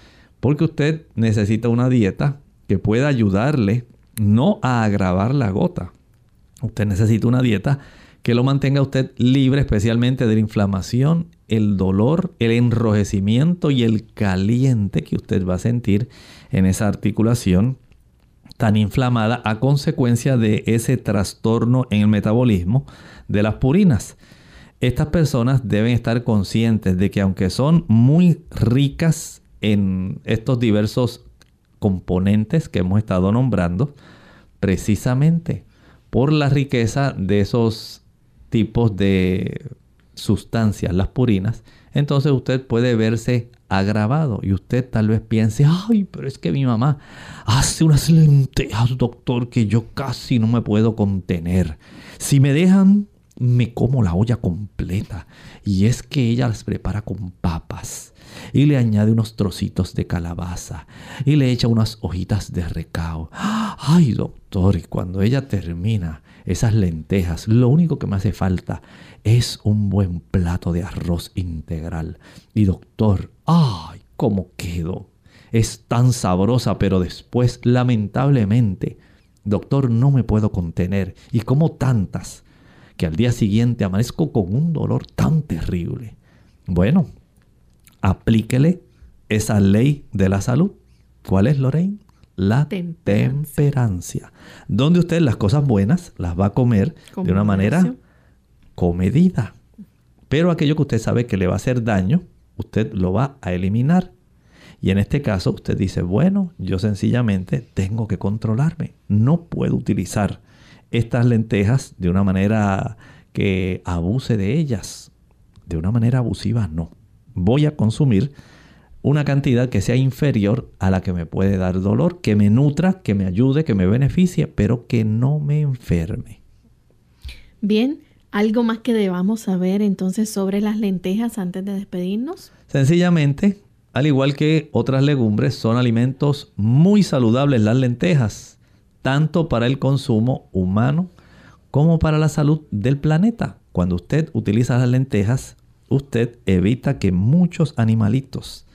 porque usted necesita una dieta que pueda ayudarle no a agravar la gota. Usted necesita una dieta que lo mantenga usted libre especialmente de la inflamación, el dolor, el enrojecimiento y el caliente que usted va a sentir en esa articulación tan inflamada a consecuencia de ese trastorno en el metabolismo de las purinas. Estas personas deben estar conscientes de que aunque son muy ricas en estos diversos componentes que hemos estado nombrando, precisamente por la riqueza de esos tipos de sustancias, las purinas, entonces usted puede verse agravado y usted tal vez piense, ay, pero es que mi mamá hace unas lentejas, doctor, que yo casi no me puedo contener. Si me dejan, me como la olla completa. Y es que ella las prepara con papas y le añade unos trocitos de calabaza y le echa unas hojitas de recao. Ay, doctor, y cuando ella termina, esas lentejas, lo único que me hace falta es un buen plato de arroz integral. Y doctor, ¡ay! ¿Cómo quedo? es tan sabrosa, pero después, lamentablemente, doctor, no me puedo contener. Y como tantas, que al día siguiente amanezco con un dolor tan terrible. Bueno, aplíquele esa ley de la salud. ¿Cuál es, Lorraine? La temperancia. Donde usted las cosas buenas las va a comer de una manera comedida. Pero aquello que usted sabe que le va a hacer daño, usted lo va a eliminar. Y en este caso usted dice, bueno, yo sencillamente tengo que controlarme. No puedo utilizar estas lentejas de una manera que abuse de ellas. De una manera abusiva, no. Voy a consumir una cantidad que sea inferior a la que me puede dar dolor, que me nutra, que me ayude, que me beneficie, pero que no me enferme. Bien, ¿algo más que debamos saber entonces sobre las lentejas antes de despedirnos? Sencillamente, al igual que otras legumbres, son alimentos muy saludables las lentejas, tanto para el consumo humano como para la salud del planeta. Cuando usted utiliza las lentejas, usted evita que muchos animalitos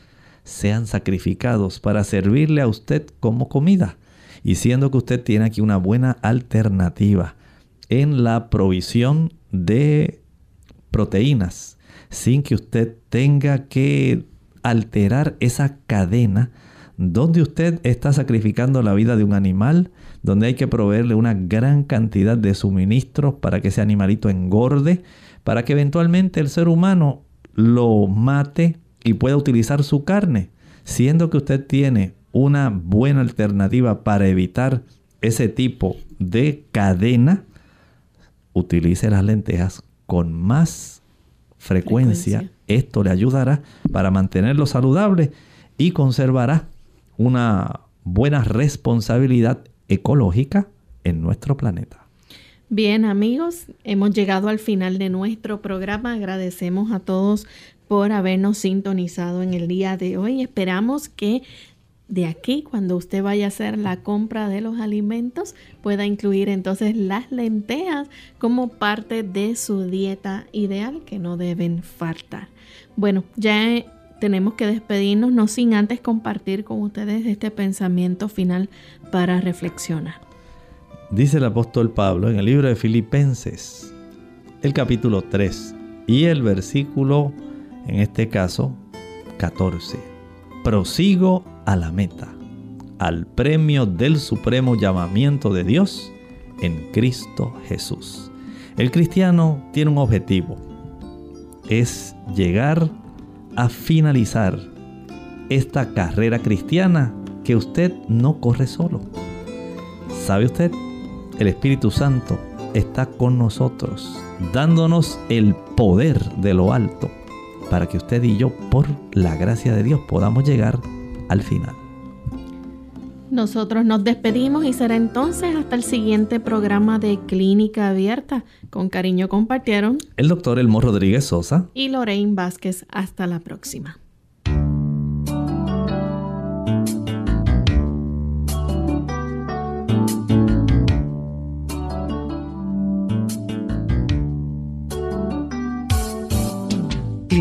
sean sacrificados para servirle a usted como comida. Y siendo que usted tiene aquí una buena alternativa en la provisión de proteínas, sin que usted tenga que alterar esa cadena donde usted está sacrificando la vida de un animal, donde hay que proveerle una gran cantidad de suministros para que ese animalito engorde, para que eventualmente el ser humano lo mate y pueda utilizar su carne, siendo que usted tiene una buena alternativa para evitar ese tipo de cadena, utilice las lentejas con más frecuencia. frecuencia. Esto le ayudará para mantenerlo saludable y conservará una buena responsabilidad ecológica en nuestro planeta. Bien amigos, hemos llegado al final de nuestro programa. Agradecemos a todos por habernos sintonizado en el día de hoy. Esperamos que de aquí, cuando usted vaya a hacer la compra de los alimentos, pueda incluir entonces las lentejas como parte de su dieta ideal que no deben faltar. Bueno, ya tenemos que despedirnos, no sin antes compartir con ustedes este pensamiento final para reflexionar. Dice el apóstol Pablo en el libro de Filipenses, el capítulo 3 y el versículo en este caso 14. Prosigo a la meta, al premio del supremo llamamiento de Dios en Cristo Jesús. El cristiano tiene un objetivo, es llegar a finalizar esta carrera cristiana que usted no corre solo. ¿Sabe usted? El Espíritu Santo está con nosotros, dándonos el poder de lo alto para que usted y yo, por la gracia de Dios, podamos llegar al final. Nosotros nos despedimos y será entonces hasta el siguiente programa de Clínica Abierta. Con cariño compartieron el doctor Elmo Rodríguez Sosa y Lorraine Vázquez. Hasta la próxima.